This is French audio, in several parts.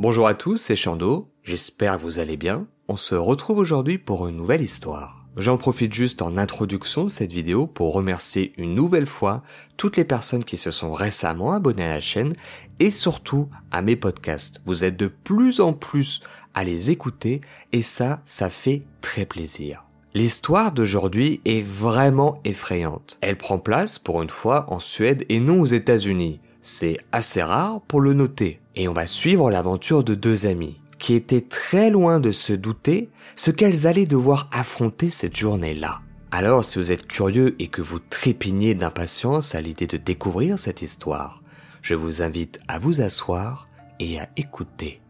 Bonjour à tous, c'est Chando, j'espère que vous allez bien. On se retrouve aujourd'hui pour une nouvelle histoire. J'en profite juste en introduction de cette vidéo pour remercier une nouvelle fois toutes les personnes qui se sont récemment abonnées à la chaîne et surtout à mes podcasts. Vous êtes de plus en plus à les écouter et ça, ça fait très plaisir. L'histoire d'aujourd'hui est vraiment effrayante. Elle prend place pour une fois en Suède et non aux États-Unis. C'est assez rare pour le noter. Et on va suivre l'aventure de deux amis qui étaient très loin de se douter ce qu'elles allaient devoir affronter cette journée-là. Alors si vous êtes curieux et que vous trépignez d'impatience à l'idée de découvrir cette histoire, je vous invite à vous asseoir et à écouter.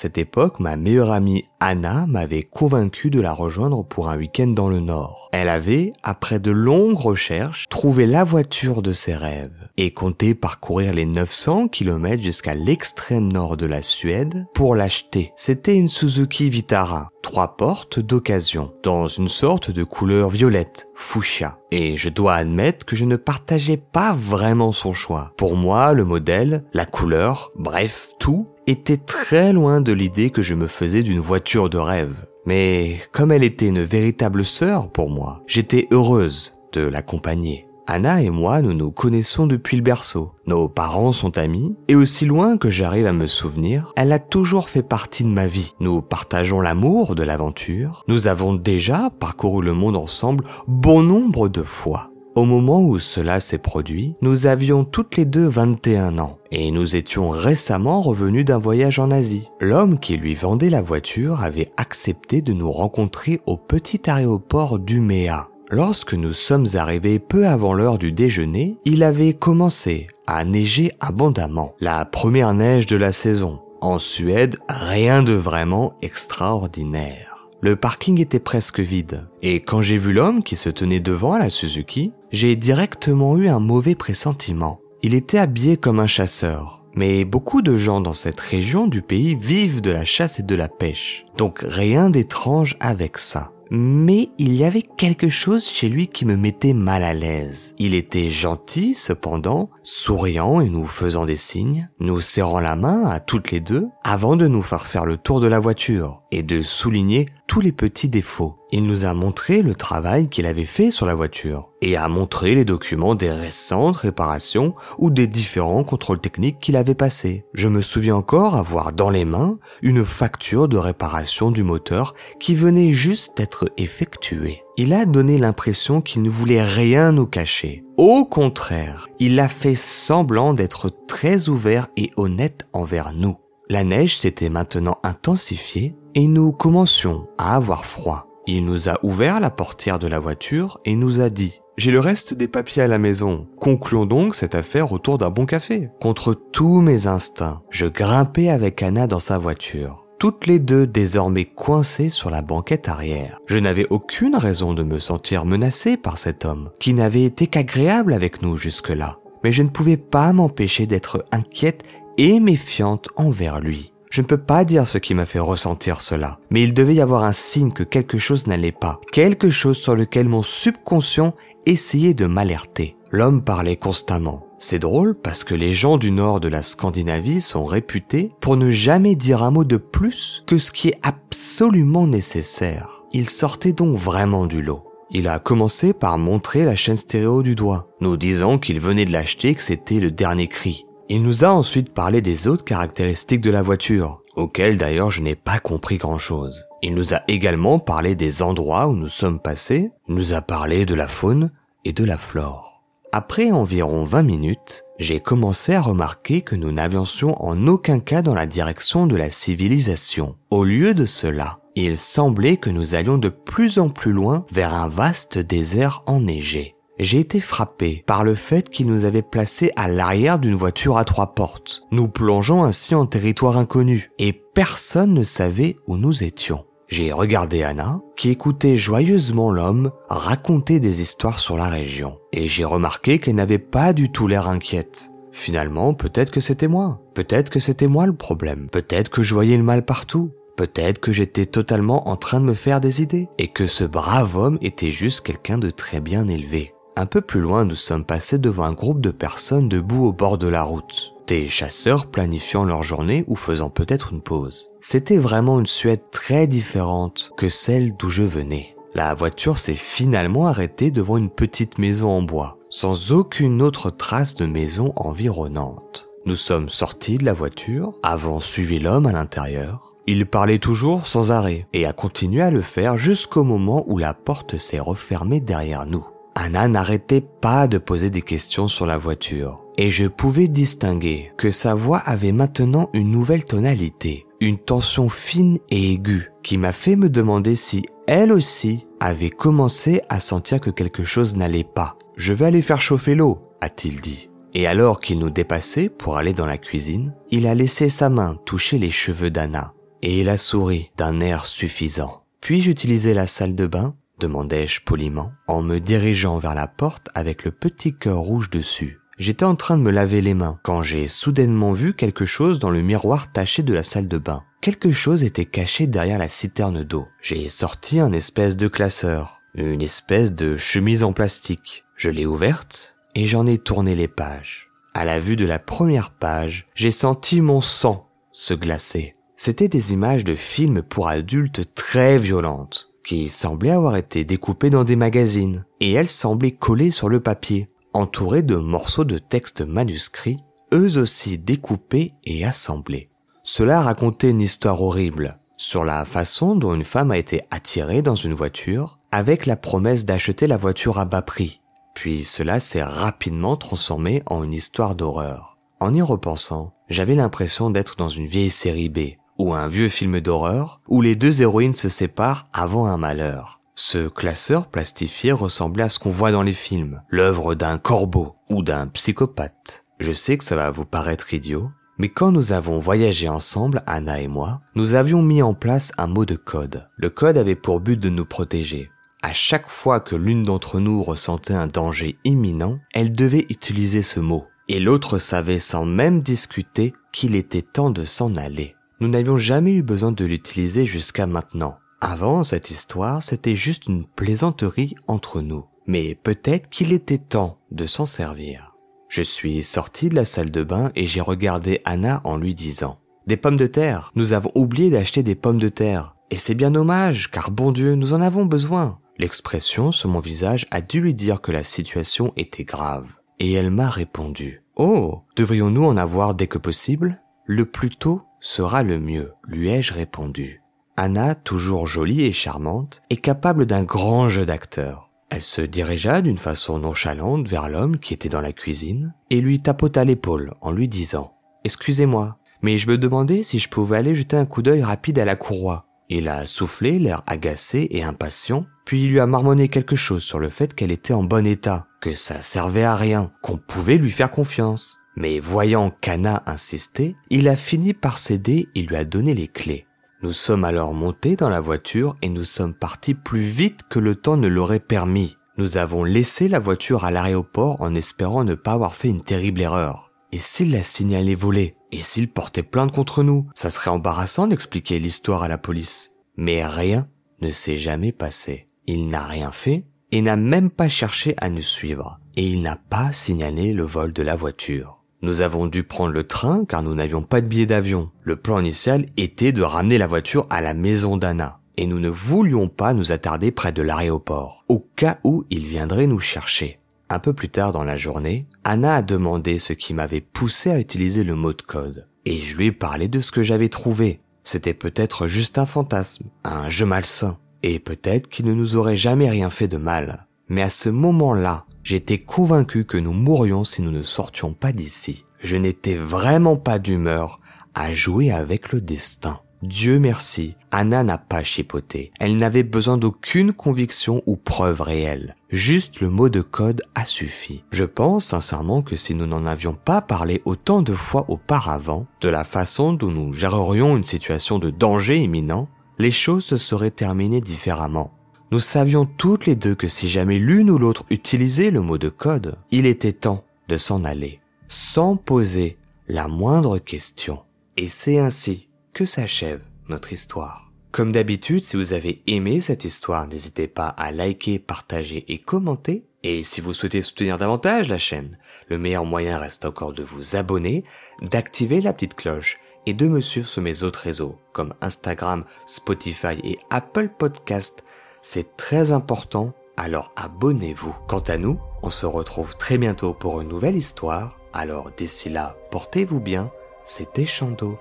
Cette époque, ma meilleure amie Anna m'avait convaincu de la rejoindre pour un week-end dans le Nord. Elle avait, après de longues recherches, trouvé la voiture de ses rêves et comptait parcourir les 900 km jusqu'à l'extrême nord de la Suède pour l'acheter. C'était une Suzuki Vitara, trois portes d'occasion, dans une sorte de couleur violette, fuchsia. Et je dois admettre que je ne partageais pas vraiment son choix. Pour moi, le modèle, la couleur, bref, tout était très loin de l'idée que je me faisais d'une voiture de rêve. Mais comme elle était une véritable sœur pour moi, j'étais heureuse de l'accompagner. Anna et moi, nous nous connaissons depuis le berceau. Nos parents sont amis, et aussi loin que j'arrive à me souvenir, elle a toujours fait partie de ma vie. Nous partageons l'amour de l'aventure. Nous avons déjà parcouru le monde ensemble bon nombre de fois. Au moment où cela s'est produit, nous avions toutes les deux 21 ans et nous étions récemment revenus d'un voyage en Asie. L'homme qui lui vendait la voiture avait accepté de nous rencontrer au petit aéroport d'Uméa. Lorsque nous sommes arrivés peu avant l'heure du déjeuner, il avait commencé à neiger abondamment, la première neige de la saison. En Suède, rien de vraiment extraordinaire. Le parking était presque vide. Et quand j'ai vu l'homme qui se tenait devant la Suzuki, j'ai directement eu un mauvais pressentiment. Il était habillé comme un chasseur. Mais beaucoup de gens dans cette région du pays vivent de la chasse et de la pêche. Donc rien d'étrange avec ça mais il y avait quelque chose chez lui qui me mettait mal à l'aise. Il était gentil, cependant, souriant et nous faisant des signes, nous serrant la main à toutes les deux, avant de nous faire faire le tour de la voiture et de souligner tous les petits défauts. Il nous a montré le travail qu'il avait fait sur la voiture et a montré les documents des récentes réparations ou des différents contrôles techniques qu'il avait passés. Je me souviens encore avoir dans les mains une facture de réparation du moteur qui venait juste d'être effectuée. Il a donné l'impression qu'il ne voulait rien nous cacher. Au contraire, il a fait semblant d'être très ouvert et honnête envers nous. La neige s'était maintenant intensifiée et nous commencions à avoir froid. Il nous a ouvert la portière de la voiture et nous a dit j'ai le reste des papiers à la maison. Concluons donc cette affaire autour d'un bon café. Contre tous mes instincts, je grimpais avec Anna dans sa voiture. Toutes les deux désormais coincées sur la banquette arrière. Je n'avais aucune raison de me sentir menacé par cet homme, qui n'avait été qu'agréable avec nous jusque-là. Mais je ne pouvais pas m'empêcher d'être inquiète et méfiante envers lui. Je ne peux pas dire ce qui m'a fait ressentir cela, mais il devait y avoir un signe que quelque chose n'allait pas, quelque chose sur lequel mon subconscient essayait de m'alerter. L'homme parlait constamment. C'est drôle parce que les gens du nord de la Scandinavie sont réputés pour ne jamais dire un mot de plus que ce qui est absolument nécessaire. Il sortait donc vraiment du lot. Il a commencé par montrer la chaîne stéréo du doigt, nous disant qu'il venait de l'acheter que c'était le dernier cri. Il nous a ensuite parlé des autres caractéristiques de la voiture, auxquelles d'ailleurs je n'ai pas compris grand-chose. Il nous a également parlé des endroits où nous sommes passés, nous a parlé de la faune et de la flore. Après environ 20 minutes, j'ai commencé à remarquer que nous n'avancions en aucun cas dans la direction de la civilisation. Au lieu de cela, il semblait que nous allions de plus en plus loin vers un vaste désert enneigé j'ai été frappé par le fait qu'il nous avait placés à l'arrière d'une voiture à trois portes, nous plongeant ainsi en territoire inconnu, et personne ne savait où nous étions. J'ai regardé Anna, qui écoutait joyeusement l'homme raconter des histoires sur la région, et j'ai remarqué qu'elle n'avait pas du tout l'air inquiète. Finalement, peut-être que c'était moi. Peut-être que c'était moi le problème. Peut-être que je voyais le mal partout. Peut-être que j'étais totalement en train de me faire des idées. Et que ce brave homme était juste quelqu'un de très bien élevé. Un peu plus loin, nous sommes passés devant un groupe de personnes debout au bord de la route. Des chasseurs planifiant leur journée ou faisant peut-être une pause. C'était vraiment une Suède très différente que celle d'où je venais. La voiture s'est finalement arrêtée devant une petite maison en bois, sans aucune autre trace de maison environnante. Nous sommes sortis de la voiture, avons suivi l'homme à l'intérieur. Il parlait toujours sans arrêt et a continué à le faire jusqu'au moment où la porte s'est refermée derrière nous. Anna n'arrêtait pas de poser des questions sur la voiture et je pouvais distinguer que sa voix avait maintenant une nouvelle tonalité, une tension fine et aiguë qui m'a fait me demander si elle aussi avait commencé à sentir que quelque chose n'allait pas. Je vais aller faire chauffer l'eau, a-t-il dit. Et alors qu'il nous dépassait pour aller dans la cuisine, il a laissé sa main toucher les cheveux d'Anna et il a souri d'un air suffisant. Puis-je utiliser la salle de bain demandai-je poliment, en me dirigeant vers la porte avec le petit cœur rouge dessus. J'étais en train de me laver les mains quand j'ai soudainement vu quelque chose dans le miroir taché de la salle de bain. Quelque chose était caché derrière la citerne d'eau. J'ai sorti un espèce de classeur, une espèce de chemise en plastique. Je l'ai ouverte et j'en ai tourné les pages. À la vue de la première page, j'ai senti mon sang se glacer. C'était des images de films pour adultes très violentes qui semblaient avoir été découpées dans des magazines, et elles semblaient collées sur le papier, entourées de morceaux de textes manuscrits, eux aussi découpés et assemblés. Cela racontait une histoire horrible sur la façon dont une femme a été attirée dans une voiture avec la promesse d'acheter la voiture à bas prix. Puis cela s'est rapidement transformé en une histoire d'horreur. En y repensant, j'avais l'impression d'être dans une vieille série B, ou un vieux film d'horreur où les deux héroïnes se séparent avant un malheur. Ce classeur plastifié ressemblait à ce qu'on voit dans les films, l'œuvre d'un corbeau ou d'un psychopathe. Je sais que ça va vous paraître idiot, mais quand nous avons voyagé ensemble, Anna et moi, nous avions mis en place un mot de code. Le code avait pour but de nous protéger. À chaque fois que l'une d'entre nous ressentait un danger imminent, elle devait utiliser ce mot. Et l'autre savait sans même discuter qu'il était temps de s'en aller. Nous n'avions jamais eu besoin de l'utiliser jusqu'à maintenant. Avant, cette histoire, c'était juste une plaisanterie entre nous. Mais peut-être qu'il était temps de s'en servir. Je suis sorti de la salle de bain et j'ai regardé Anna en lui disant Des pommes de terre Nous avons oublié d'acheter des pommes de terre. Et c'est bien dommage, car bon Dieu, nous en avons besoin. L'expression sur mon visage a dû lui dire que la situation était grave. Et elle m'a répondu Oh, devrions-nous en avoir dès que possible? Le plus tôt sera le mieux, lui ai-je répondu. Anna, toujours jolie et charmante, est capable d'un grand jeu d'acteur. Elle se dirigea d'une façon nonchalante vers l'homme qui était dans la cuisine et lui tapota l'épaule en lui disant ⁇ Excusez-moi, mais je me demandais si je pouvais aller jeter un coup d'œil rapide à la courroie. Il a soufflé, l'air agacé et impatient, puis il lui a marmonné quelque chose sur le fait qu'elle était en bon état, que ça servait à rien, qu'on pouvait lui faire confiance. Mais voyant qu'Anna insistait, il a fini par céder et lui a donné les clés. Nous sommes alors montés dans la voiture et nous sommes partis plus vite que le temps ne l'aurait permis. Nous avons laissé la voiture à l'aéroport en espérant ne pas avoir fait une terrible erreur. Et s'il la signalé volé Et s'il portait plainte contre nous? Ça serait embarrassant d'expliquer l'histoire à la police. Mais rien ne s'est jamais passé. Il n'a rien fait et n'a même pas cherché à nous suivre. Et il n'a pas signalé le vol de la voiture. Nous avons dû prendre le train car nous n'avions pas de billet d'avion. Le plan initial était de ramener la voiture à la maison d'Anna. Et nous ne voulions pas nous attarder près de l'aéroport, au cas où il viendrait nous chercher. Un peu plus tard dans la journée, Anna a demandé ce qui m'avait poussé à utiliser le mot de code. Et je lui ai parlé de ce que j'avais trouvé. C'était peut-être juste un fantasme, un jeu malsain. Et peut-être qu'il ne nous aurait jamais rien fait de mal. Mais à ce moment-là, J'étais convaincu que nous mourions si nous ne sortions pas d'ici. Je n'étais vraiment pas d'humeur à jouer avec le destin. Dieu merci, Anna n'a pas chipoté. Elle n'avait besoin d'aucune conviction ou preuve réelle. Juste le mot de code a suffi. Je pense sincèrement que si nous n'en avions pas parlé autant de fois auparavant, de la façon dont nous gérerions une situation de danger imminent, les choses se seraient terminées différemment. Nous savions toutes les deux que si jamais l'une ou l'autre utilisait le mot de code, il était temps de s'en aller, sans poser la moindre question. Et c'est ainsi que s'achève notre histoire. Comme d'habitude, si vous avez aimé cette histoire, n'hésitez pas à liker, partager et commenter. Et si vous souhaitez soutenir davantage la chaîne, le meilleur moyen reste encore de vous abonner, d'activer la petite cloche et de me suivre sur mes autres réseaux comme Instagram, Spotify et Apple Podcast. C'est très important, alors abonnez-vous. Quant à nous, on se retrouve très bientôt pour une nouvelle histoire. Alors d'ici là, portez-vous bien. C'était Chando.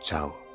Ciao.